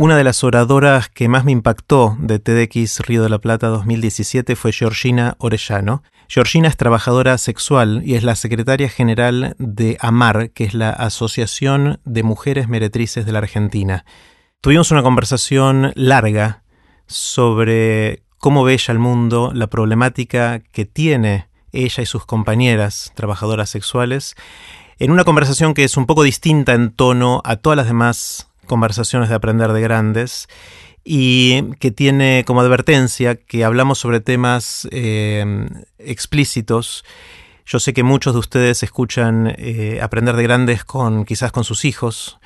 Una de las oradoras que más me impactó de TEDx Río de la Plata 2017 fue Georgina Orellano. Georgina es trabajadora sexual y es la secretaria general de AMAR, que es la Asociación de Mujeres Meretrices de la Argentina. Tuvimos una conversación larga sobre cómo ve ella el mundo, la problemática que tiene ella y sus compañeras trabajadoras sexuales, en una conversación que es un poco distinta en tono a todas las demás conversaciones de aprender de grandes y que tiene como advertencia que hablamos sobre temas eh, explícitos. Yo sé que muchos de ustedes escuchan eh, aprender de grandes con quizás con sus hijos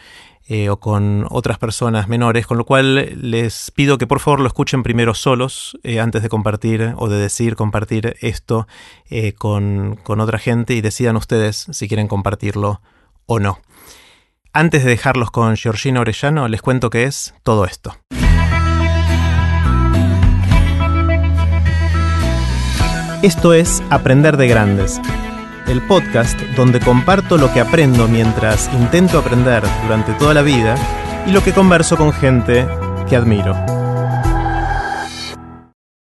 eh, o con otras personas menores, con lo cual les pido que por favor lo escuchen primero solos antes de compartir o de decir compartir esto con, con otra gente y decidan ustedes si quieren compartirlo o no. Antes de dejarlos con Georgina Orellano, les cuento qué es todo esto. Esto es Aprender de Grandes, el podcast donde comparto lo que aprendo mientras intento aprender durante toda la vida y lo que converso con gente que admiro.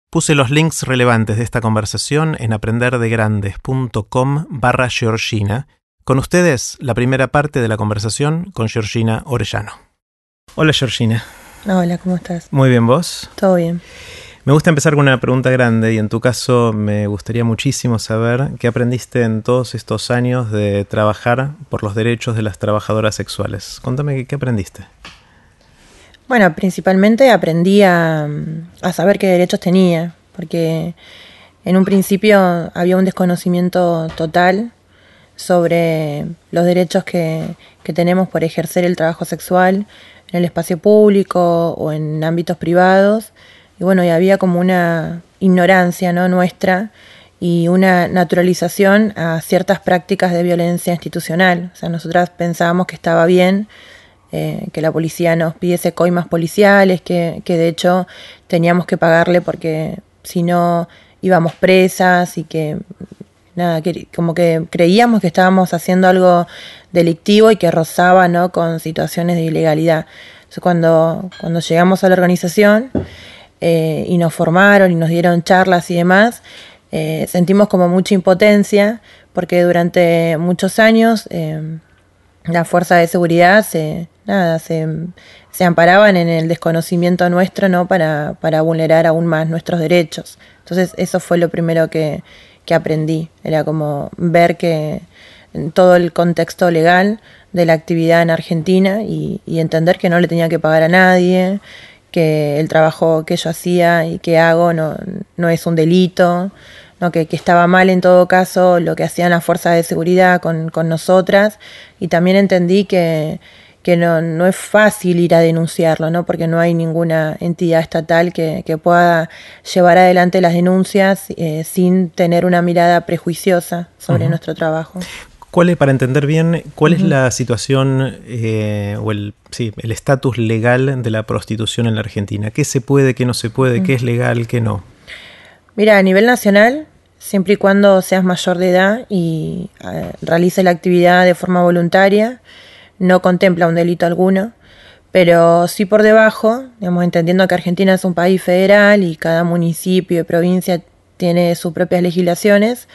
Puse los links relevantes de esta conversación en aprenderdegrandes.com barra Georgina con ustedes, la primera parte de la conversación con Georgina Orellano. Hola Georgina. Hola, ¿cómo estás? Muy bien, ¿vos? Todo bien. Me gusta empezar con una pregunta grande y en tu caso me gustaría muchísimo saber qué aprendiste en todos estos años de trabajar por los derechos de las trabajadoras sexuales. Contame qué, aprendiste. Bueno, principalmente aprendí a, a saber qué derechos tenía, porque en un principio había un desconocimiento total sobre los derechos que, tenemos por ejercer el trabajo sexual en el espacio público o en ámbitos privados. Y bueno, y había como una ignorancia ¿no? nuestra y una naturalización a ciertas prácticas de violencia institucional. O sea, nosotras pensábamos que estaba bien eh, que la policía nos pidiese coimas policiales, que, que de hecho teníamos que pagarle porque si no íbamos presas y que nada, como que creíamos que estábamos haciendo algo delictivo y que rozaba ¿no? con situaciones de ilegalidad. Entonces, cuando, cuando llegamos a la organización eh, y nos formaron y nos dieron charlas y demás, eh, sentimos como mucha impotencia porque durante muchos años eh, la fuerza de seguridad se, nada, se, se, amparaban en el desconocimiento nuestro ¿no? para, para vulnerar aún más nuestros derechos. Entonces eso fue lo primero que, que aprendí. Era como ver que todo el contexto legal de la actividad en Argentina y, entender que no le tenía que pagar a nadie, que el trabajo que yo hacía y que hago no, no es un delito, ¿no? Que, que, estaba mal en todo caso lo que hacían las fuerzas de seguridad con, con nosotras y también entendí que, que no, no es fácil ir a denunciarlo, ¿no? porque no hay ninguna entidad estatal que, que pueda llevar adelante las denuncias eh, sin tener una mirada prejuiciosa sobre nuestro trabajo. ¿Cuál es, para entender bien, cuál es la situación eh, o el sí, el estatus legal de la prostitución en la Argentina? ¿Qué se puede, qué no se puede, qué es legal, qué no? Mira, a nivel nacional, siempre y cuando seas mayor de edad y eh, realices la actividad de forma voluntaria, no contempla un delito alguno, pero sí por debajo, digamos, entendiendo que Argentina es un país federal y cada municipio y provincia tiene sus propias legislaciones,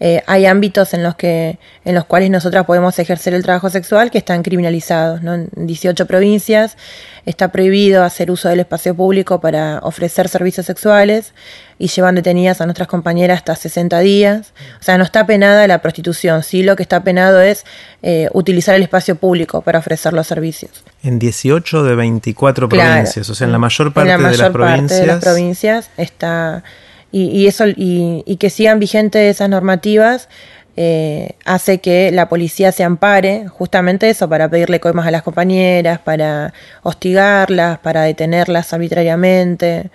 eh, hay ámbitos en los, que, en los cuales nosotras podemos ejercer el trabajo sexual que están criminalizados. ¿no? En 18 provincias está prohibido hacer uso del espacio público para ofrecer servicios sexuales y llevan detenidas a nuestras compañeras hasta 60 días. O sea, no está penada la prostitución, sí lo que está penado es eh, utilizar el espacio público para ofrecer los servicios. En 18 de 24 provincias, o sea, en la mayor parte, de, las provincias... de las provincias está... Y, eso, y, que sigan vigentes esas normativas eh, hace que la policía se ampare justamente eso, para pedirle coimas a las compañeras, para hostigarlas, para detenerlas arbitrariamente.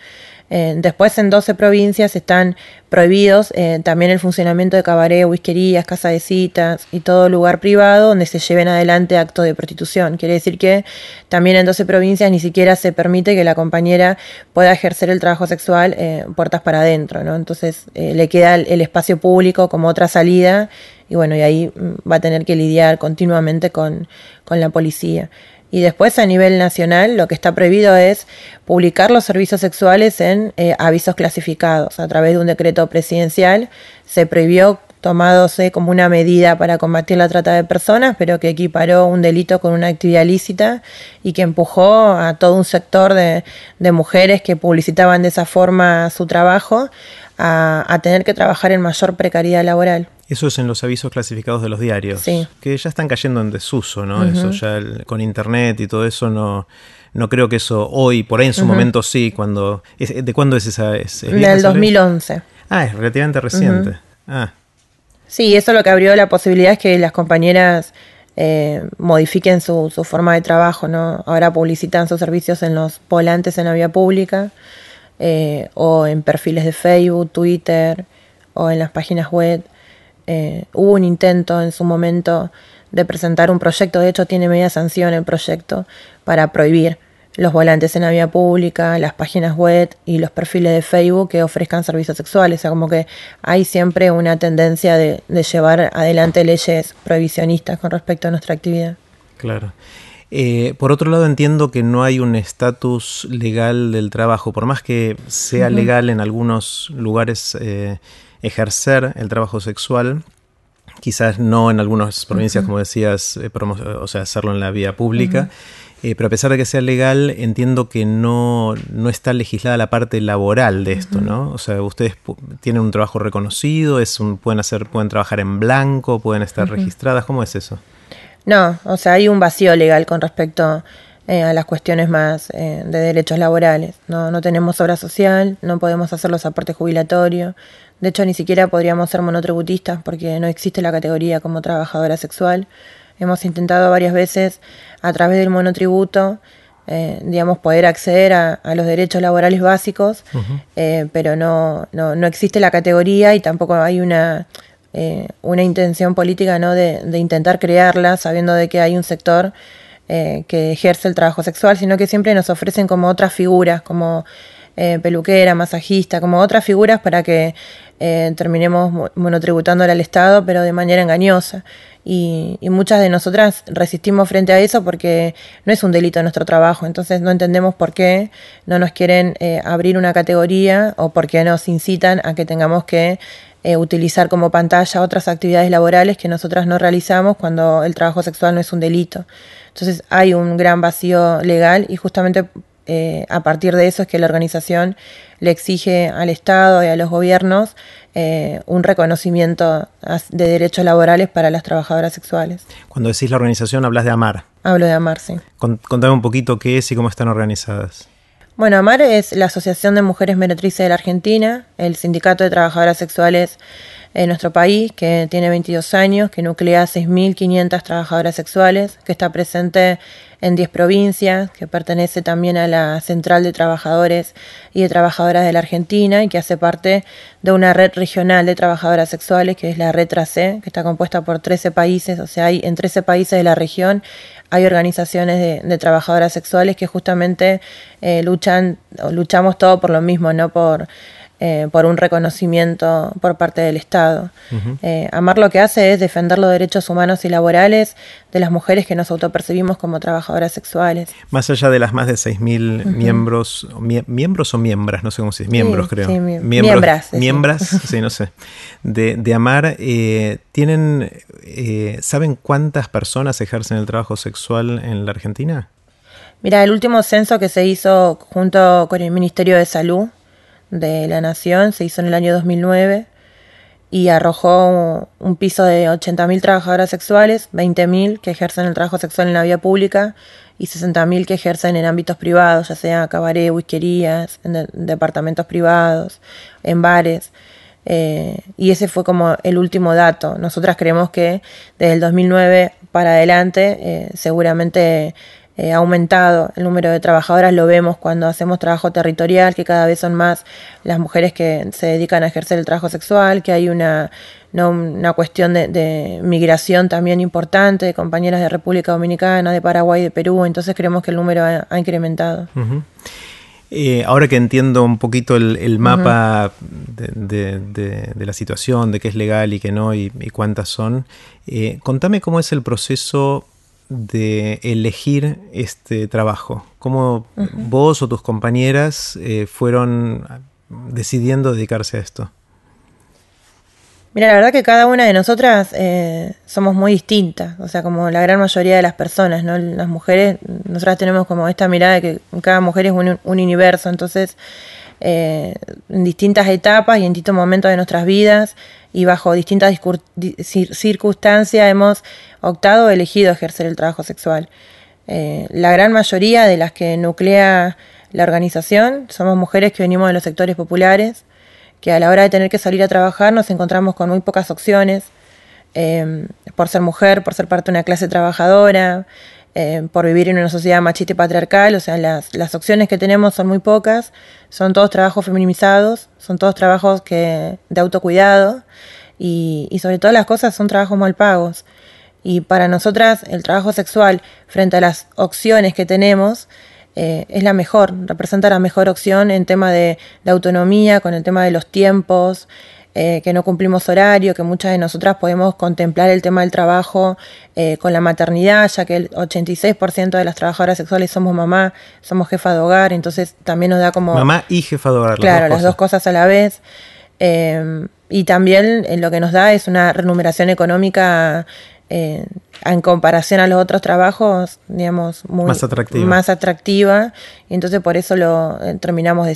Eh, después en 12 provincias están prohibidos eh, también el funcionamiento de cabaret, whiskerías, casas de citas y todo lugar privado donde se lleven adelante actos de prostitución. Quiere decir que también en 12 provincias ni siquiera se permite que la compañera pueda ejercer el trabajo sexual eh, puertas para adentro, ¿no? Entonces le queda el, espacio público como otra salida y bueno, y ahí mm, va a tener que lidiar continuamente con, con la policía. Y después a nivel nacional lo que está prohibido es publicar los servicios sexuales en eh, avisos clasificados. A través de un decreto presidencial se prohibió tomándose como una medida para combatir la trata de personas, pero que equiparó un delito con una actividad lícita y que empujó a todo un sector de, mujeres que publicitaban de esa forma su trabajo a, tener que trabajar en mayor precariedad laboral. Eso es en los avisos clasificados de los diarios, que ya están cayendo en desuso, ¿no? Eso ya con internet y todo eso no no creo que eso hoy, por ahí en su momento sí, cuando ¿de cuándo es esa? Es, Del 2011. Ah, es relativamente reciente. Ah. Sí, eso lo que abrió la posibilidad es que las compañeras eh, modifiquen su, su, forma de trabajo, ¿no? Ahora publicitan sus servicios en los volantes en la vía pública eh, o en perfiles de Facebook, Twitter o en las páginas web. Eh, hubo un intento en su momento de presentar un proyecto, de hecho tiene media sanción el proyecto para prohibir los volantes en la vía pública, las páginas web y los perfiles de Facebook que ofrezcan servicios sexuales. O sea, como que hay siempre una tendencia de, llevar adelante leyes prohibicionistas con respecto a nuestra actividad. Claro. Eh, por otro lado, entiendo que no hay un estatus legal del trabajo, por más que sea legal en algunos lugares eh, ejercer el trabajo sexual, quizás no en algunas provincias, como decías, eh, o sea, hacerlo en la vía pública. Eh, pero a pesar de que sea legal, entiendo que no, no está legislada la parte laboral de esto, ¿no? O sea, ustedes tienen un trabajo reconocido, es un, pueden hacer, pueden trabajar en blanco, pueden estar registradas, ¿cómo es eso? No, o sea, hay un vacío legal con respecto eh, a las cuestiones más de derechos laborales. No, no tenemos obra social, no podemos hacer los aportes jubilatorios. De hecho, ni siquiera podríamos ser monotributistas porque no existe la categoría como trabajadora sexual. Hemos intentado varias veces a través del monotributo, eh, digamos, poder acceder a, los derechos laborales básicos, eh, pero no, no, no, existe la categoría y tampoco hay una, eh, una intención política ¿no? de, de, intentar crearla, sabiendo de que hay un sector que ejerce el trabajo sexual, sino que siempre nos ofrecen como otras figuras, como peluquera, masajista, como otras figuras para que terminemos monotributándole al Estado, pero de manera engañosa y, muchas de nosotras resistimos frente a eso porque no es un delito nuestro trabajo, entonces no entendemos por qué no nos quieren eh, abrir una categoría o por qué nos incitan a que tengamos que eh, utilizar como pantalla otras actividades laborales que nosotras no realizamos cuando el trabajo sexual no es un delito. Entonces hay un gran vacío legal y justamente eh, a partir de eso es que la organización le exige al Estado y a los gobiernos eh, un reconocimiento de derechos laborales para las trabajadoras sexuales. Cuando decís la organización, hablas de AMAR. Hablo de AMAR, sí. Contame un poquito qué es y cómo están organizadas. Bueno, AMAR es la Asociación de Mujeres Meretrices de la Argentina, el Sindicato de Trabajadoras Sexuales en nuestro país, que tiene 22 años, que nuclea 6.500 trabajadoras sexuales, que está presente en 10 provincias, que pertenece también a la Central de Trabajadores y de Trabajadoras de la Argentina y que hace parte de una red regional de trabajadoras sexuales, que es la Red C, que está compuesta por 13 países, o sea, hay en 13 países de la región hay organizaciones de, trabajadoras sexuales que justamente eh, luchan, luchamos todo por lo mismo, no por eh, por un reconocimiento por parte del Estado. Eh, Amar lo que hace es defender los derechos humanos y laborales de las mujeres que nos autopercibimos como trabajadoras sexuales. Más allá de las más de 6.000 miembros, miembros o miembras, no sé cómo se dice, miembros creo. Sí, miembros, miembras. sí, no sé. De, de Amar, eh, ¿tienen, ¿saben cuántas personas ejercen el trabajo sexual en la Argentina? Mira, el último censo que se hizo junto con el Ministerio de Salud de la Nación, se hizo en el año 2009 y arrojó un piso de 80.000 trabajadoras sexuales, 20.000 que ejercen el trabajo sexual en la vía pública y 60.000 que ejercen en ámbitos privados, ya sea cabaret, whiskerías, en departamentos privados, en bares. Eh, y ese fue como el último dato. Nosotras creemos que desde el 2009 para adelante eh, seguramente eh, ha aumentado el número de trabajadoras, lo vemos cuando hacemos trabajo territorial, que cada vez son más las mujeres que se dedican a ejercer el trabajo sexual, que hay una, una cuestión de, migración también importante de compañeras de República Dominicana, de Paraguay, de Perú, entonces creemos que el número ha, incrementado. Eh, ahora que entiendo un poquito el, mapa de, la situación, de qué es legal y qué no y, cuántas son, eh, contame cómo es el proceso de elegir este trabajo? ¿Cómo vos o tus compañeras eh, fueron decidiendo dedicarse a esto? Mira, la verdad que cada una de nosotras eh, somos muy distintas, o sea, como la gran mayoría de las personas, ¿no? Las mujeres, nosotras tenemos como esta mirada de que cada mujer es un, universo, entonces, eh, en distintas etapas y en distintos momentos de nuestras vidas y bajo distintas circunstancias hemos optado o elegido ejercer el trabajo sexual. Eh, la gran mayoría de las que nuclea la organización somos mujeres que venimos de los sectores populares, que a la hora de tener que salir a trabajar nos encontramos con muy pocas opciones, eh, por ser mujer, por ser parte de una clase trabajadora, eh, por vivir en una sociedad machista y patriarcal, o sea, las, las, opciones que tenemos son muy pocas, son todos trabajos feminizados, son todos trabajos que, de autocuidado y, y sobre todas las cosas son trabajos mal pagos. Y para nosotras el trabajo sexual frente a las opciones que tenemos eh, es la mejor, representa la mejor opción en tema de, autonomía, con el tema de los tiempos, eh, que no cumplimos horario, que muchas de nosotras podemos contemplar el tema del trabajo eh, con la maternidad, ya que el 86% de las trabajadoras sexuales somos mamá, somos jefa de hogar, entonces también nos da como... Mamá y jefa de hogar. Claro, las dos cosas a la vez. y también lo que nos da es una remuneración económica eh, en comparación a los otros trabajos, digamos, muy más atractiva. Más atractiva y entonces por eso lo eh, terminamos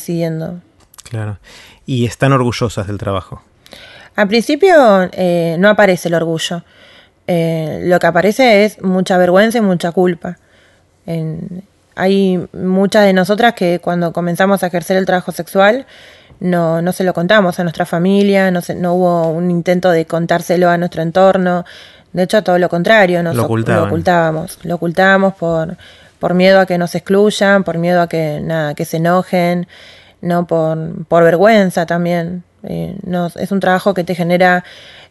Claro. ¿Y están orgullosas del trabajo? Al principio eh, no aparece el orgullo. lo que aparece es mucha vergüenza y mucha culpa. hay muchas de nosotras que cuando comenzamos a ejercer el trabajo sexual no, no se lo contamos a nuestra familia, no, no hubo un intento de contárselo a nuestro entorno, de hecho, todo lo contrario, nos lo, ocultábamos. Lo ocultábamos por, por miedo a que nos excluyan, por miedo a que nada, que se enojen, no por, por vergüenza también. Eh, es un trabajo que te genera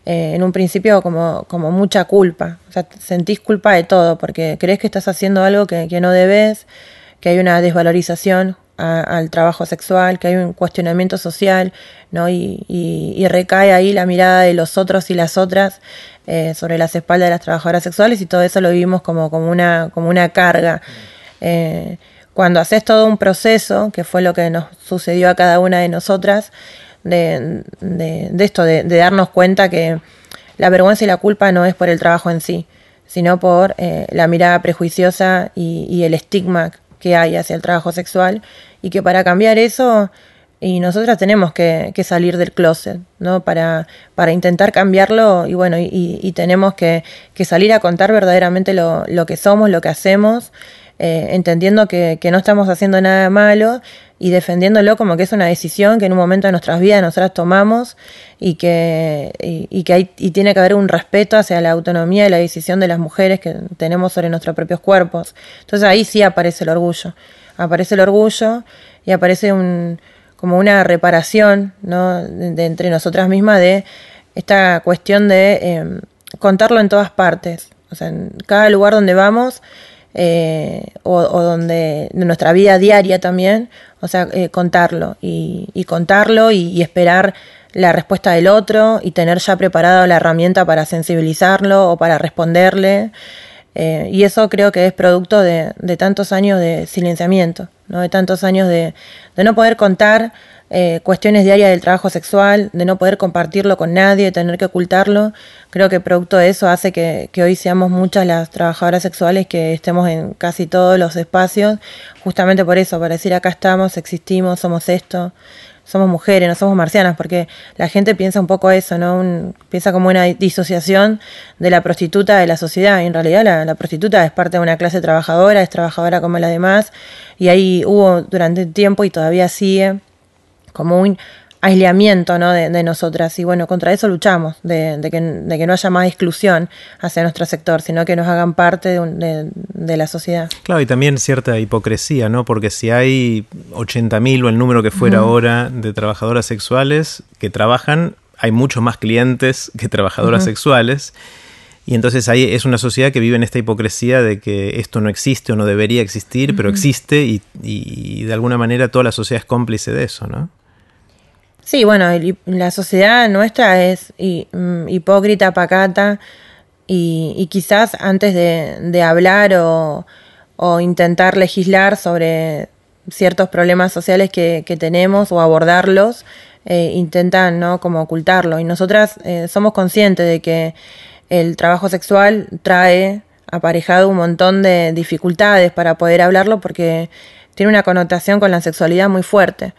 eh, en un principio como, como mucha culpa. O sea, sentís culpa de todo porque crees que estás haciendo algo que, que no debes, que hay una desvalorización al trabajo sexual, que hay un cuestionamiento social, ¿no? Y, y, recae ahí la mirada de los otros y las otras eh, sobre las espaldas de las trabajadoras sexuales y todo eso lo vivimos como, como, una, como una carga. Eh, cuando haces todo un proceso, que fue lo que nos sucedió a cada una de nosotras, de, de, esto, de, darnos cuenta que la vergüenza y la culpa no es por el trabajo en sí, sino por eh, la mirada prejuiciosa y, y el estigma que hay hacia el trabajo sexual y que para cambiar eso y nosotras tenemos que, salir del closet, ¿no? Para, para intentar cambiarlo y bueno, y, tenemos que, salir a contar verdaderamente lo, que somos, lo que hacemos, eh, entendiendo que, no estamos haciendo nada malo y defendiéndolo como que es una decisión que en un momento de nuestras vidas nosotras tomamos y que, y, que hay, y tiene que haber un respeto hacia la autonomía y la decisión de las mujeres que tenemos sobre nuestros propios cuerpos. Entonces ahí sí aparece el orgullo, aparece el orgullo y aparece un como una reparación ¿no? de, entre nosotras mismas de esta cuestión de em, contarlo en todas partes, o sea, en cada lugar donde vamos eh, o, donde de nuestra vida diaria también, o sea, eh, contarlo y, contarlo y, esperar la respuesta del otro y tener ya preparada la herramienta para sensibilizarlo o para responderle. Eh, y eso creo que es producto de, tantos años de silenciamiento, ¿no? de tantos años de, no poder contar eh, cuestiones diarias del trabajo sexual, de no poder compartirlo con nadie, de tener que ocultarlo. Creo que producto de eso hace que, hoy seamos muchas las trabajadoras sexuales que estemos en casi todos los espacios, justamente por eso, para decir acá estamos, existimos, somos esto somos mujeres, no somos marcianas, porque la gente piensa un poco eso, ¿no? piensa como una disociación de la prostituta de la sociedad, y en realidad la, prostituta es parte de una clase trabajadora, es trabajadora como la demás, y ahí hubo durante tiempo y todavía sigue como un aislamiento ¿no? de, nosotras. Y bueno, contra eso luchamos, de, que, no haya más exclusión hacia nuestro sector, sino que nos hagan parte de, la sociedad. Claro, y también cierta hipocresía, ¿no? Porque si hay 80.000 o el número que fuera ahora de trabajadoras sexuales que trabajan, hay muchos más clientes que trabajadoras sexuales. Y entonces ahí es una sociedad que vive en esta hipocresía de que esto no existe o no debería existir, pero existe y, y, de alguna manera toda la sociedad es cómplice de eso, ¿no? Sí, bueno, la sociedad nuestra es mm, hipócrita, pacata, Y, quizás antes de, hablar o, intentar legislar sobre ciertos problemas sociales que, tenemos o abordarlos, eh, intentan ¿no? como ocultarlo. Y nosotras eh, somos conscientes de que el trabajo sexual trae aparejado un montón de dificultades para poder hablarlo porque tiene una connotación con la sexualidad muy fuerte.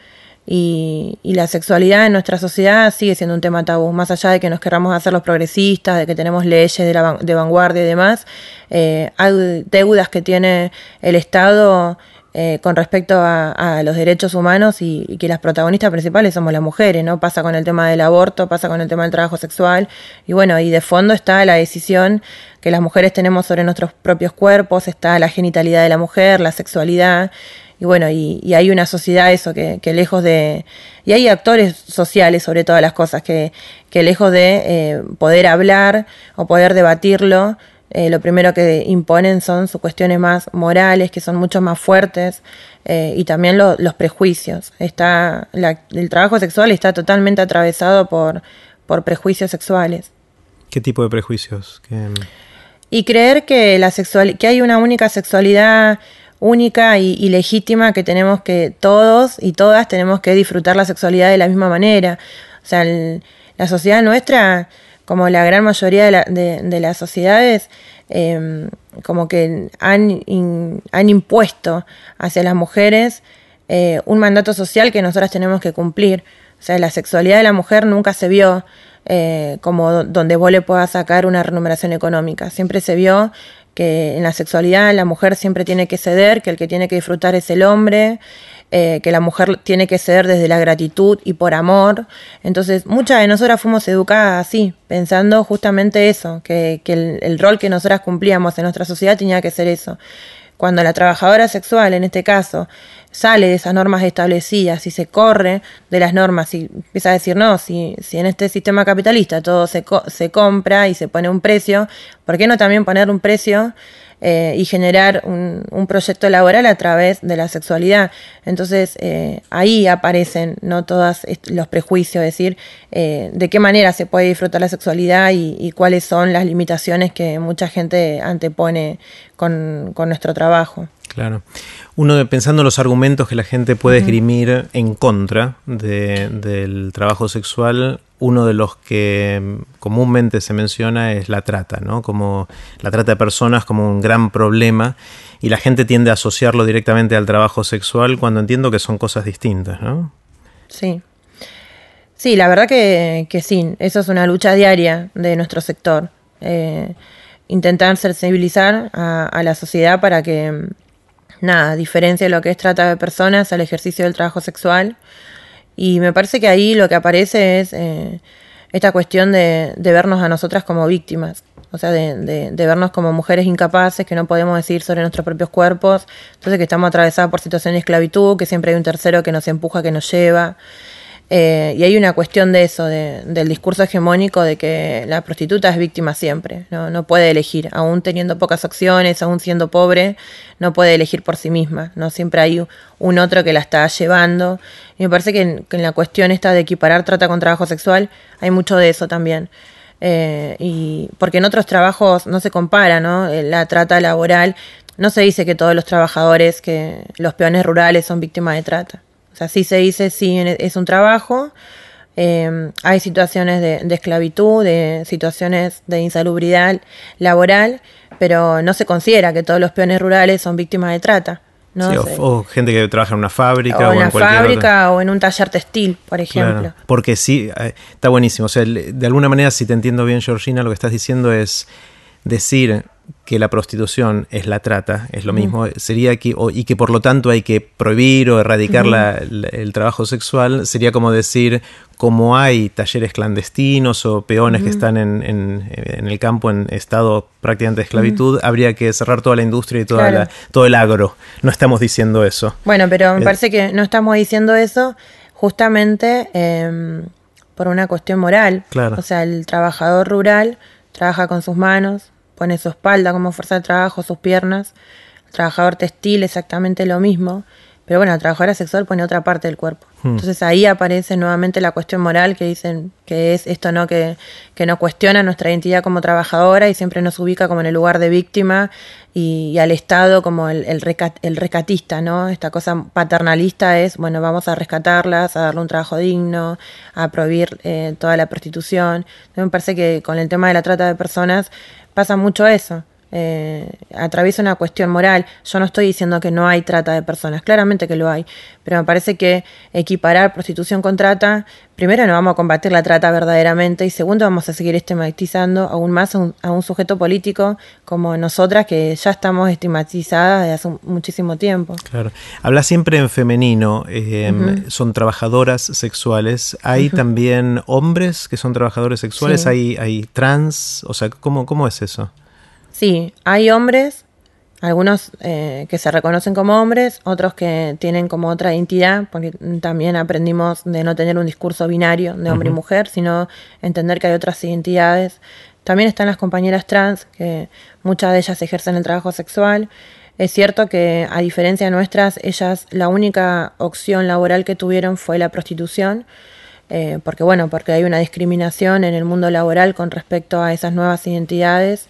Y, la sexualidad en nuestra sociedad sigue siendo un tema tabú, más allá de que nos querramos hacer los progresistas, de que tenemos leyes de, vanguardia y demás, eh, hay deudas que tiene el Estado eh, con respecto a, los derechos humanos y, que las protagonistas principales somos las mujeres, ¿no? Pasa con el tema del aborto, pasa con el tema del trabajo sexual y bueno, y de fondo está la decisión que las mujeres tenemos sobre nuestros propios cuerpos, está la genitalidad de la mujer, la sexualidad y bueno, y, hay una sociedad eso que, lejos de... Y hay actores sociales sobre todas las cosas que, que lejos de eh, poder hablar o poder debatirlo, eh, lo primero que imponen son sus cuestiones más morales, que son mucho más fuertes, eh, y también los prejuicios. Está, el trabajo sexual está totalmente atravesado por, por prejuicios sexuales. ¿Qué tipo de prejuicios? Y creer que, la sexual, que hay una única sexualidad única y, legítima que tenemos que todos y todas tenemos que disfrutar la sexualidad de la misma manera. O sea, la sociedad nuestra como la gran mayoría de, las sociedades, em, como que han, han, impuesto hacia las mujeres eh, un mandato social que nosotras tenemos que cumplir. O sea, la sexualidad de la mujer nunca se vio eh, como donde vos le puedas sacar una remuneración económica. Siempre se vio que en la sexualidad la mujer siempre tiene que ceder, que el que tiene que disfrutar es el hombre, eh, que la mujer tiene que ceder desde la gratitud y por amor. Entonces, muchas de nosotras fuimos educadas así, pensando justamente eso, que, el, el rol que nosotras cumplíamos en nuestra sociedad tenía que ser eso. Cuando la trabajadora sexual, en este caso, sale de esas normas establecidas y se corre de las normas y empieza a decir, no, si, si en este sistema capitalista todo se, se compra y se pone un precio, ¿por qué no también poner un precio eh, y generar un, un, proyecto laboral a través de la sexualidad. Entonces eh, ahí aparecen no todos los prejuicios, es decir, eh, de qué manera se puede disfrutar la sexualidad y, cuáles son las limitaciones que mucha gente antepone con, con nuestro trabajo. Claro. Uno pensando en los argumentos que la gente puede esgrimir en contra del trabajo sexual, uno de los que comúnmente se menciona es la trata, ¿no? Como la trata de personas como un gran problema y la gente tiende a asociarlo directamente al trabajo sexual cuando entiendo que son cosas distintas, ¿no? Sí. Sí, la verdad que, sí, eso es una lucha diaria de nuestro sector. Eh, intentar sensibilizar a la sociedad para que nada, diferencia lo que es trata de personas al ejercicio del trabajo sexual. Y me parece que ahí lo que aparece es eh, esta cuestión de, vernos a nosotras como víctimas, o sea, de, de, vernos como mujeres incapaces que no podemos decir sobre nuestros propios cuerpos, entonces que estamos atravesadas por situaciones de esclavitud, que siempre hay un tercero que nos empuja, que nos lleva. Eh, y hay una cuestión de eso, del discurso hegemónico de que la prostituta es víctima siempre, ¿no? no puede elegir, aún teniendo pocas opciones, aún siendo pobre, no puede elegir por sí misma, no siempre hay un otro que la está llevando. Y me parece que en, la cuestión esta de equiparar trata con trabajo sexual hay mucho de eso también. Eh, y porque en otros trabajos no se compara, ¿no? Eh, la trata laboral, no se dice que todos los trabajadores, que los peones rurales son víctimas de trata. O sea, sí se dice, sí es un trabajo. Eh, hay situaciones de, esclavitud, de situaciones de insalubridad laboral, pero no se considera que todos los peones rurales son víctimas de trata. ¿no? o, gente que trabaja en una fábrica o, en una fábrica o en un taller textil, por ejemplo. porque sí, eh, está buenísimo. O sea, de alguna manera, si te entiendo bien, Georgina, lo que estás diciendo es decir que la prostitución es la trata, es lo mismo, sería que, y que por lo tanto hay que prohibir o erradicar el trabajo sexual, sería como decir, como hay talleres clandestinos o peones que están en, en, el campo en estado prácticamente de esclavitud, habría que cerrar toda la industria y toda todo el agro. No estamos diciendo eso. Bueno, pero me eh, parece que no estamos diciendo eso justamente em, por una cuestión moral. Claro. O sea, el trabajador rural trabaja con sus manos, pone su espalda como fuerza de trabajo, sus piernas. El trabajador textil exactamente lo mismo. Pero bueno, la trabajadora sexual pone otra parte del cuerpo. Hmm. Entonces ahí aparece nuevamente la cuestión moral que dicen que es esto no que, que nos cuestiona nuestra identidad como trabajadora y siempre nos ubica como en el lugar de víctima y, al Estado como el, el, el, rescatista, ¿no? Esta cosa paternalista es, bueno, vamos a rescatarlas, a darle un trabajo digno, a prohibir eh, toda la prostitución. me parece que con el tema de la trata de personas pasa mucho eso eh, atraviesa una cuestión moral. Yo no estoy diciendo que no hay trata de personas, claramente que lo hay, pero me parece que equiparar prostitución con trata, primero no vamos a combatir la trata verdaderamente y segundo vamos a seguir estigmatizando aún más a un, sujeto político como nosotras que ya estamos estigmatizadas desde hace muchísimo tiempo. Claro. Habla siempre en femenino, em, son trabajadoras sexuales. ¿Hay también hombres que son trabajadores sexuales? ¿Hay, ¿Hay trans? O sea, ¿cómo, cómo es eso? Sí, hay hombres, algunos eh, que se reconocen como hombres, otros que tienen como otra identidad, porque también aprendimos de no tener un discurso binario de hombre y mujer, sino entender que hay otras identidades. También están las compañeras trans, que muchas de ellas ejercen el trabajo sexual. Es cierto que a diferencia de nuestras, ellas la única opción laboral que tuvieron fue la prostitución. Eh, porque bueno, porque hay una discriminación en el mundo laboral con respecto a esas nuevas identidades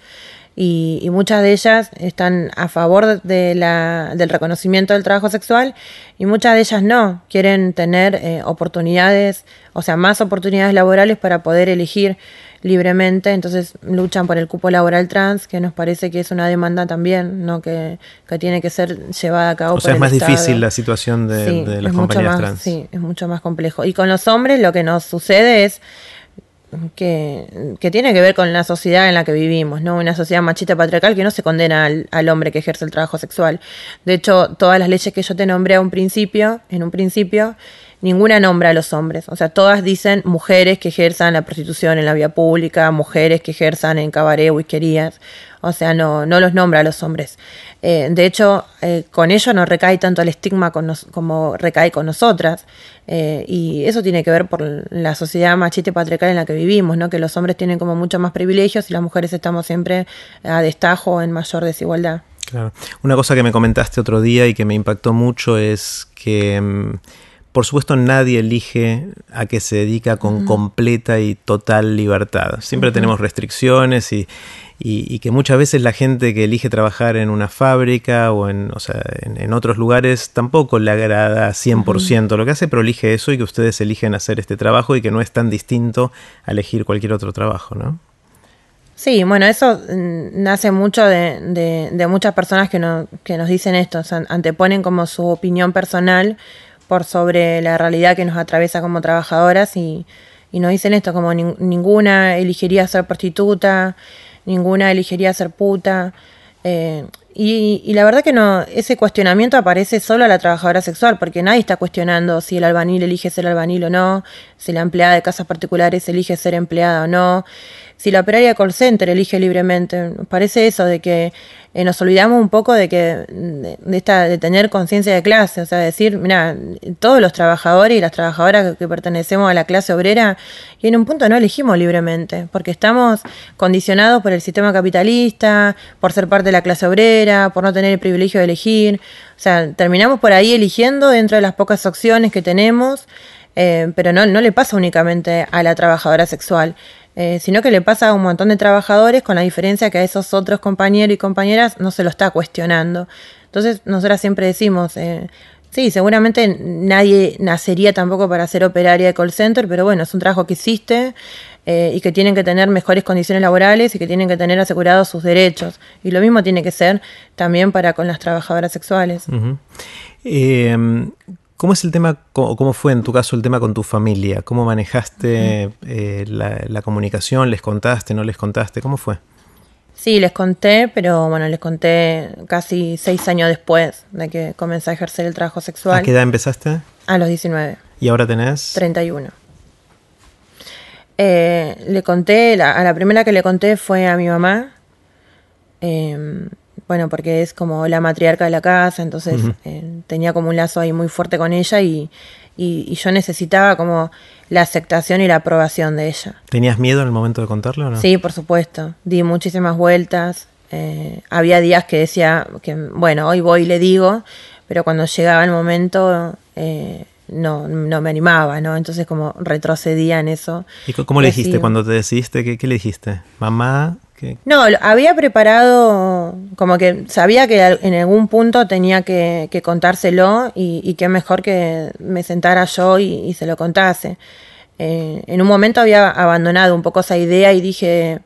y, muchas de ellas están a favor de la, del reconocimiento del trabajo sexual y muchas de ellas no, quieren tener eh, oportunidades, o sea, más oportunidades laborales para poder elegir libremente, entonces luchan por el cupo laboral trans, que nos parece que es una demanda también, ¿no? que, que tiene que ser llevada a cabo. O sea, es más difícil la situación de, las compañías trans. Sí, es mucho más complejo. Y con los hombres lo que nos sucede es que, tiene que ver con la sociedad en la que vivimos, ¿no? Una sociedad machista patriarcal que no se condena al, hombre que ejerce el trabajo sexual. De hecho, todas las leyes que yo te nombré a un principio, en un principio, ninguna nombra a los hombres. O sea, todas dicen mujeres que ejerzan la prostitución en la vía pública, mujeres que ejerzan en cabaret, whiskerías. O sea, no, no los nombra a los hombres. Eh, de hecho, eh, con ello no recae tanto el estigma como recae con nosotras. Eh, y eso tiene que ver por la sociedad machista y patriarcal en la que vivimos, ¿no? que los hombres tienen como mucho más privilegios y las mujeres estamos siempre a destajo en mayor desigualdad. Claro. Una cosa que me comentaste otro día y que me impactó mucho es que... Por supuesto, nadie elige a qué se dedica con completa y total libertad. Siempre tenemos restricciones y, y, que muchas veces la gente que elige trabajar en una fábrica o en, o sea, en, otros lugares tampoco le agrada 100% lo que hace, pero elige eso y que ustedes eligen hacer este trabajo y que no es tan distinto a elegir cualquier otro trabajo, ¿no? Sí, bueno, eso mm, nace mucho de, de, muchas personas que, no, que nos dicen esto, anteponen como su opinión personal por sobre la realidad que nos atraviesa como trabajadoras y, y nos dicen esto, como ninguna elegiría ser prostituta, ninguna elegiría ser puta. Eh, y, y, la verdad que no, ese cuestionamiento aparece solo a la trabajadora sexual, porque nadie está cuestionando si el albanil elige ser albanil o no, si la empleada de casas particulares elige ser empleada o no si la operaria call center elige libremente. Nos parece eso de que eh, nos olvidamos un poco de que de, esta de tener conciencia de clase, o sea, decir, mira, todos los trabajadores y las trabajadoras que, pertenecemos a la clase obrera y en un punto no elegimos libremente, porque estamos condicionados por el sistema capitalista, por ser parte de la clase obrera, por no tener el privilegio de elegir, o sea, terminamos por ahí eligiendo dentro de las pocas opciones que tenemos. Eh, pero no, no le pasa únicamente a la trabajadora sexual. Eh, sino que le pasa a un montón de trabajadores con la diferencia que a esos otros compañeros y compañeras no se lo está cuestionando. Entonces, nosotras siempre decimos, eh, sí, seguramente nadie nacería tampoco para ser operaria de call center, pero bueno, es un trabajo que existe eh, y que tienen que tener mejores condiciones laborales y que tienen que tener asegurados sus derechos. Y lo mismo tiene que ser también para con las trabajadoras sexuales. ¿Cómo es el tema, cómo fue en tu caso el tema con tu familia? ¿Cómo manejaste eh, la, comunicación? ¿Les contaste, no les contaste? ¿Cómo fue? Sí, les conté, pero bueno, les conté casi seis años después de que comencé a ejercer el trabajo sexual. ¿A qué edad empezaste? A los 19. ¿Y ahora tenés? 31. Eh, le conté, a la primera que le conté fue a mi mamá. Eh, bueno, porque es como la matriarca de la casa, entonces eh, tenía como un lazo ahí muy fuerte con ella y, y, yo necesitaba como la aceptación y la aprobación de ella. ¿Tenías miedo en el momento de contarlo o no? Sí, por supuesto. Di muchísimas vueltas. Eh, había días que decía que, bueno, hoy voy y le digo, pero cuando llegaba el momento eh, no, no me animaba, ¿no? Entonces como retrocedía en eso. ¿Y cómo le dijiste cuando te decidiste? ¿Qué, qué le dijiste? ¿Mamá? No, había preparado, como que sabía que en algún punto tenía que, contárselo y, y qué mejor que me sentara yo y, se lo contase. Eh, en un momento había abandonado un poco esa idea y dije,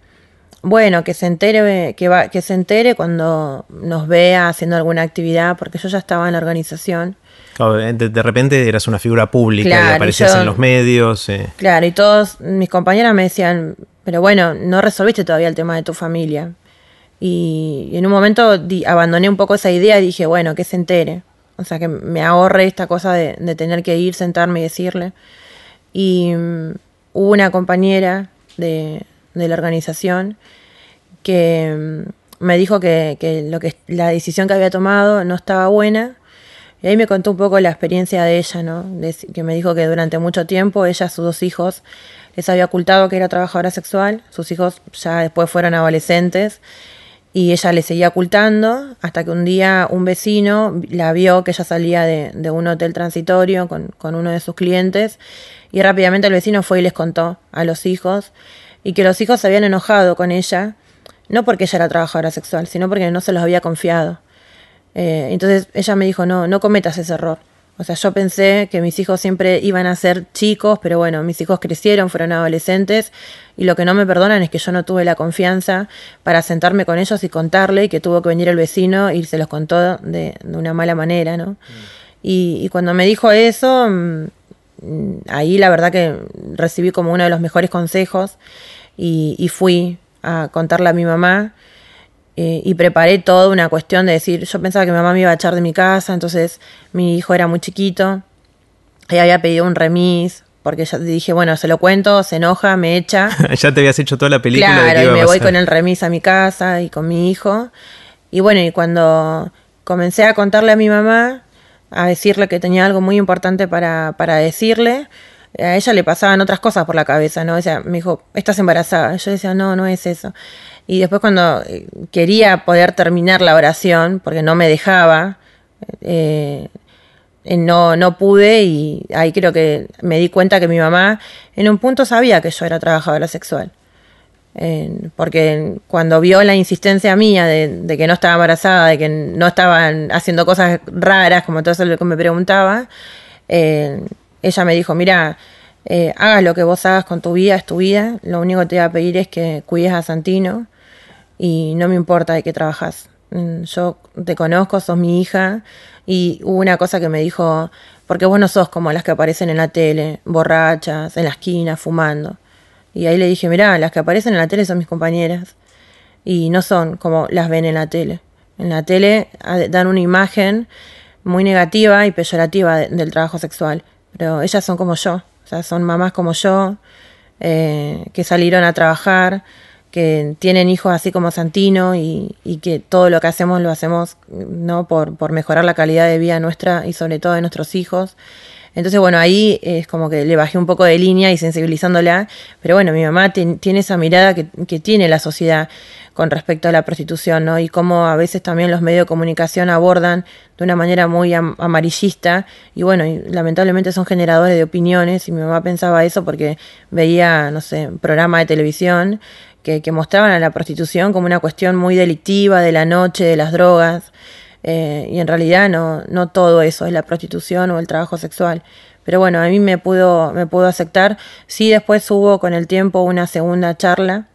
bueno, que se entere, que, va, que se entere cuando nos vea haciendo alguna actividad, porque yo ya estaba en la organización. de, repente eras una figura pública y aparecías en los medios. Eh. Claro, y todos mis compañeras me decían, pero bueno, no resolviste todavía el tema de tu familia. Y, en un momento abandoné un poco esa idea y dije, bueno, que se entere. O sea, que me ahorre esta cosa de, tener que ir, sentarme y decirle. Y mm, hubo una compañera de, la organización que mm, me dijo que, lo que la decisión que había tomado no estaba buena. Y ahí me contó un poco la experiencia de ella, ¿no? que me dijo que durante mucho tiempo ella, sus dos hijos, les había ocultado que era trabajadora sexual, sus hijos ya después fueron adolescentes y ella le seguía ocultando hasta que un día un vecino la vio que ella salía de, un hotel transitorio con, uno de sus clientes y rápidamente el vecino fue y les contó a los hijos y que los hijos se habían enojado con ella, no porque ella era trabajadora sexual, sino porque no se los había confiado. Eh, entonces ella me dijo, no, no cometas ese error. O sea, yo pensé que mis hijos siempre iban a ser chicos, pero bueno, mis hijos crecieron, fueron adolescentes y lo que no me perdonan es que yo no tuve la confianza para sentarme con ellos y contarle y que tuvo que venir el vecino y se los contó de, una mala manera, ¿no? Mm. Y, cuando me dijo eso, mm, ahí la verdad que recibí como uno de los mejores consejos y fui a contarle a mi mamá eh, y preparé toda una cuestión de decir, yo pensaba que mi mamá me iba a echar de mi casa, entonces mi hijo era muy chiquito, ella había pedido un remis, porque ya dije, bueno, se lo cuento, se enoja, me echa. ya te habías hecho toda la película. Claro, y me voy con el remis a mi casa y con mi hijo. Y bueno, y cuando comencé a contarle a mi mamá, a decirle que tenía algo muy importante para, para decirle, a ella le pasaban otras cosas por la cabeza, ¿no? O sea, me dijo, estás embarazada. Yo decía, no, no es eso. Y después cuando eh, quería poder terminar la oración, porque no me dejaba, eh, eh, no, no pude y ahí creo que me di cuenta que mi mamá en un punto sabía que yo era trabajadora sexual. porque cuando vio la insistencia mía de, que no estaba embarazada, de que no estaban haciendo cosas raras, como todo eso lo que me preguntaba, ella me dijo, mira, hagas lo que vos hagas con tu vida, es tu vida, lo único que te voy a pedir es que cuides a Santino, y no me importa de qué trabajas. Mm, yo te conozco, sos mi hija y hubo una cosa que me dijo, porque vos no sos como las que aparecen en la tele, borrachas, en la esquina, fumando. Y ahí le dije, mirá, las que aparecen en la tele son mis compañeras y no son como las ven en la tele. En la tele dan una imagen muy negativa y peyorativa del trabajo sexual, pero ellas son como yo, o sea, son mamás como yo, eh, que salieron a trabajar, que tienen hijos así como Santino y, que todo lo que hacemos lo hacemos no por, por, mejorar la calidad de vida nuestra y sobre todo de nuestros hijos. Entonces, bueno, ahí es como que le bajé un poco de línea y sensibilizándola, pero bueno, mi mamá tiene esa mirada que, que, tiene la sociedad con respecto a la prostitución, ¿no? Y cómo a veces también los medios de comunicación abordan de una manera muy amarillista y bueno, y lamentablemente son generadores de opiniones y mi mamá pensaba eso porque veía, no sé, programa de televisión que, mostraban a la prostitución como una cuestión muy delictiva de la noche, de las drogas, eh, y en realidad no, no todo eso es la prostitución o el trabajo sexual. Pero bueno, a mí me pudo, me pudo aceptar. Sí, después hubo con el tiempo una segunda charla,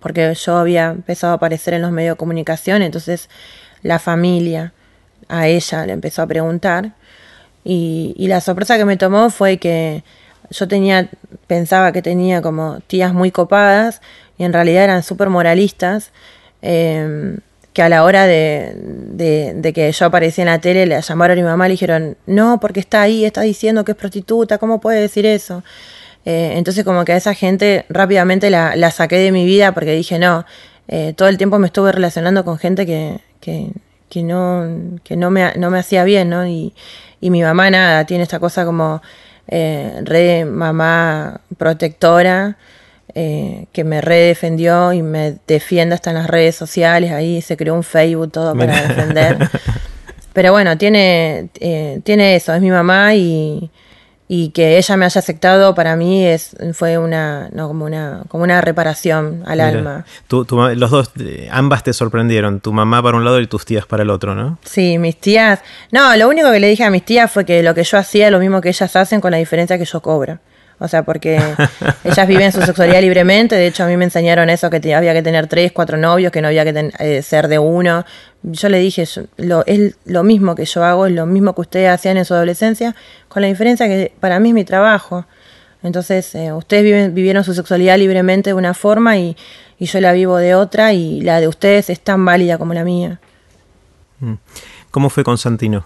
porque yo había empezado a aparecer en los medios de comunicación, entonces la familia a ella le empezó a preguntar. Y, y la sorpresa que me tomó fue que yo tenía, pensaba que tenía como tías muy copadas y en realidad eran súper moralistas, em, que a la hora de, de, que yo aparecía en la tele le llamaron a mi mamá y le dijeron, no, porque está ahí, está diciendo que es prostituta, ¿cómo puede decir eso? Eh, entonces como que a esa gente rápidamente la, la saqué de mi vida porque dije, no, eh, todo el tiempo me estuve relacionando con gente que, que, que no, que no, me, no me hacía bien, ¿no? Y, y mi mamá nada, tiene esta cosa como eh, re mamá protectora, eh, que me redefendió y me defiende hasta en las redes sociales, ahí se creó un Facebook todo para defender. pero bueno, tiene, eh, tiene eso, es mi mamá y, y que ella me haya aceptado para mí es fue una no como una como una reparación al alma. los dos eh, ambas te sorprendieron tu mamá para un lado y tus tías para el otro no sí mis tías no lo único que le dije a mis tías fue que lo que yo hacía es lo mismo que ellas hacen con la diferencia que yo cobro o sea, porque ellas viven su sexualidad libremente. De hecho, a mí me enseñaron eso, que había que tener tres, cuatro novios, que no había que eh, ser de uno. Yo le dije, lo, es lo mismo que yo hago, es lo mismo que ustedes hacían en su adolescencia, con la diferencia que para mí es mi trabajo. Entonces, eh, ustedes vivieron su sexualidad libremente de una forma y, y yo la vivo de otra y la de ustedes es tan válida como la mía. Mm. ¿Cómo fue Constantino?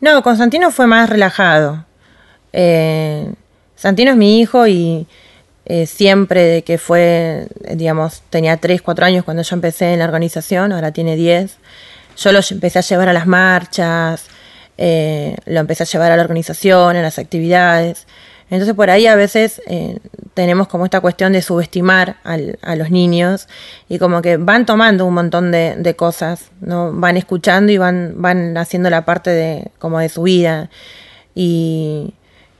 No, Constantino fue más relajado. Eh, Santino es mi hijo y eh, siempre que fue, digamos, tenía 3, 4 años cuando yo empecé en la organización, ahora tiene 10, yo lo empecé a llevar a las marchas, eh, lo empecé a llevar a la organización, a las actividades. Entonces por ahí a veces eh, tenemos como esta cuestión de subestimar a los niños y como que van tomando un montón de, de, cosas, ¿no? van escuchando y van, van haciendo la parte de, como de su vida. Y,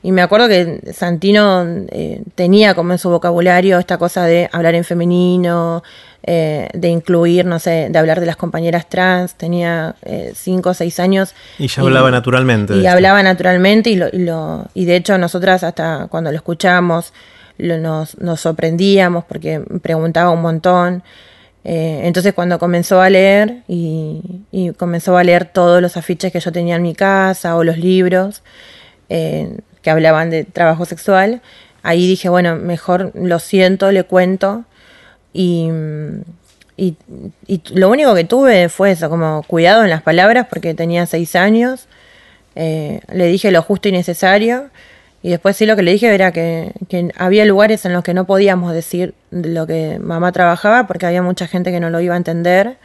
y me acuerdo que Santino eh, tenía como en su vocabulario esta cosa de hablar en femenino, eh, de incluir, no sé, de hablar de las compañeras trans. Tenía eh, cinco o seis años. Y ya hablaba naturalmente. Y hablaba naturalmente y, lo, y, lo, y de hecho nosotras hasta cuando lo escuchamos nos, nos sorprendíamos porque preguntaba un montón. entonces cuando comenzó a leer y, y, comenzó a leer todos los afiches que yo tenía en mi casa o los libros, que hablaban de trabajo sexual, ahí dije, bueno, mejor lo siento, le cuento. Y, y, lo único que tuve fue eso, como cuidado en las palabras, porque tenía seis años. Eh, le dije lo justo y necesario. Y después sí lo que le dije era que, que, había lugares en los que no podíamos decir lo que mamá trabajaba, porque había mucha gente que no lo iba a entender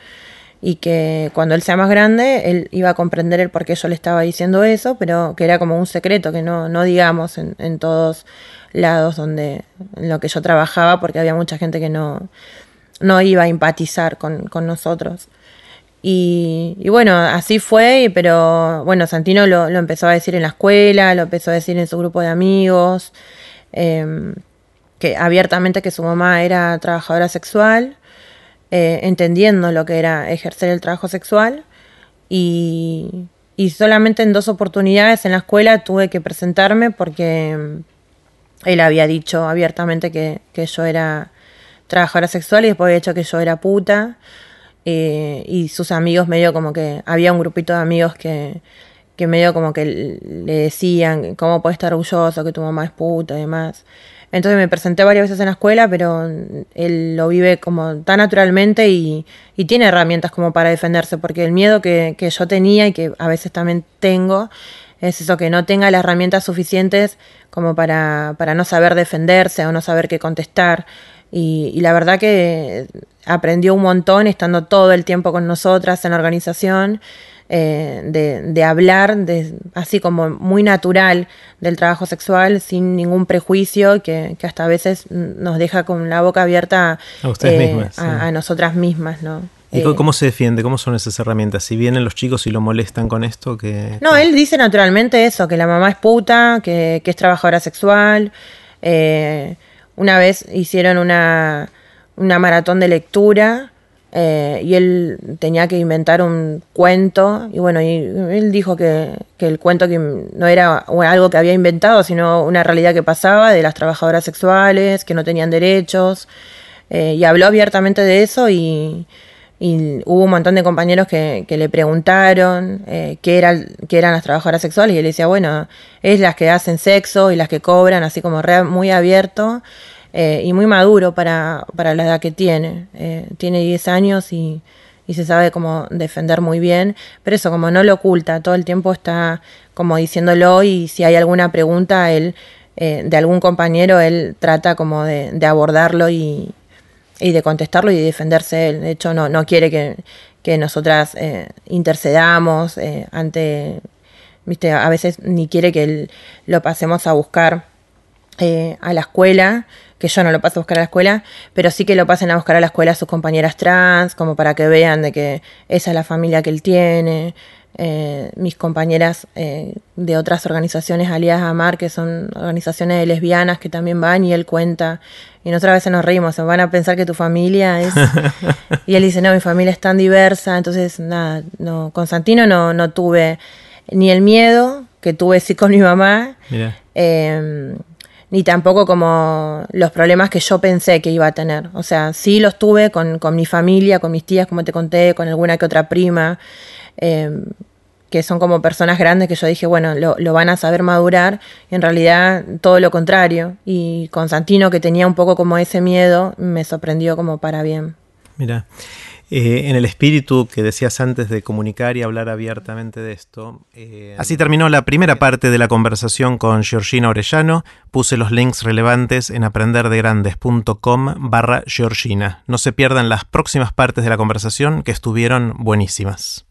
y que cuando él sea más grande, él iba a comprender el por qué yo le estaba diciendo eso, pero que era como un secreto que no, no digamos en, en todos lados donde en lo que yo trabajaba, porque había mucha gente que no, no iba a empatizar con, con nosotros. Y, y, bueno, así fue, pero bueno, Santino lo, empezó a decir en la escuela, lo empezó a decir en su grupo de amigos, eh, que abiertamente que su mamá era trabajadora sexual eh, entendiendo lo que era ejercer el trabajo sexual y, y, solamente en dos oportunidades en la escuela tuve que presentarme porque mm, él había dicho abiertamente que, que yo era trabajadora sexual y después había dicho que yo era puta eh, y sus amigos medio como que había un grupito de amigos que, que medio como que le decían cómo puedes estar orgulloso que tu mamá es puta y demás. Entonces me presenté varias veces en la escuela, pero él lo vive como tan naturalmente y, y tiene herramientas como para defenderse, porque el miedo que, yo tenía y que a veces también tengo es eso, que no tenga las herramientas suficientes como para, para no saber defenderse o no saber qué contestar. Y, y la verdad que aprendió un montón estando todo el tiempo con nosotras en la organización eh, de, de, hablar de, así como muy natural del trabajo sexual sin ningún prejuicio que, que hasta a veces nos deja con la boca abierta a, ustedes eh, mismas, sí. a, a, nosotras mismas, ¿no? ¿Y eh, cómo se defiende? ¿Cómo son esas herramientas? Si vienen los chicos y lo molestan con esto, que... No, él dice naturalmente eso, que la mamá es puta, que, que es trabajadora sexual. Eh, una vez hicieron una, una maratón de lectura eh, y él tenía que inventar un cuento y bueno, y él dijo que, que, el cuento que no era algo que había inventado, sino una realidad que pasaba de las trabajadoras sexuales, que no tenían derechos, eh, y habló abiertamente de eso y, hubo un montón de compañeros que, que le preguntaron eh, qué, era, qué eran las trabajadoras sexuales y él decía, bueno, es las que hacen sexo y las que cobran, así como re, muy abierto eh, y muy maduro para, para, la edad que tiene. Eh, tiene 10 años y, y, se sabe cómo defender muy bien, pero eso como no lo oculta, todo el tiempo está como diciéndolo y si hay alguna pregunta él, eh, de algún compañero, él trata como de, abordarlo y, y, de contestarlo y de defenderse él. De hecho, no, no quiere que, que nosotras intercedamos ante, viste, a veces ni quiere que él, lo pasemos a buscar a la escuela que yo no lo paso a buscar a la escuela, pero sí que lo pasen a buscar a la escuela a sus compañeras trans, como para que vean de que esa es la familia que él tiene. eh, mis compañeras eh, de otras organizaciones aliadas a Mar, que son organizaciones de lesbianas que también van y él cuenta. Y nosotras a veces nos reímos, van a pensar que tu familia es... y él dice, no, mi familia es tan diversa, entonces nada, no, con Santino no, no tuve ni el miedo que tuve sí con mi mamá, eh, ni tampoco como los problemas que yo pensé que iba a tener. O sea, sí los tuve con, con mi familia, con mis tías, como te conté, con alguna que otra prima. Em, que son como personas grandes que yo dije, bueno, lo, van a saber madurar, y en realidad todo lo contrario. Y Constantino, que tenía un poco como ese miedo, me sorprendió como para bien. Mira, eh, en el espíritu que decías antes de comunicar y hablar abiertamente de esto. Eh, así terminó la primera parte de la conversación con Georgina Orellano. Puse los links relevantes en aprenderdegrandes.com barra Georgina. No se pierdan las próximas partes de la conversación que estuvieron buenísimas.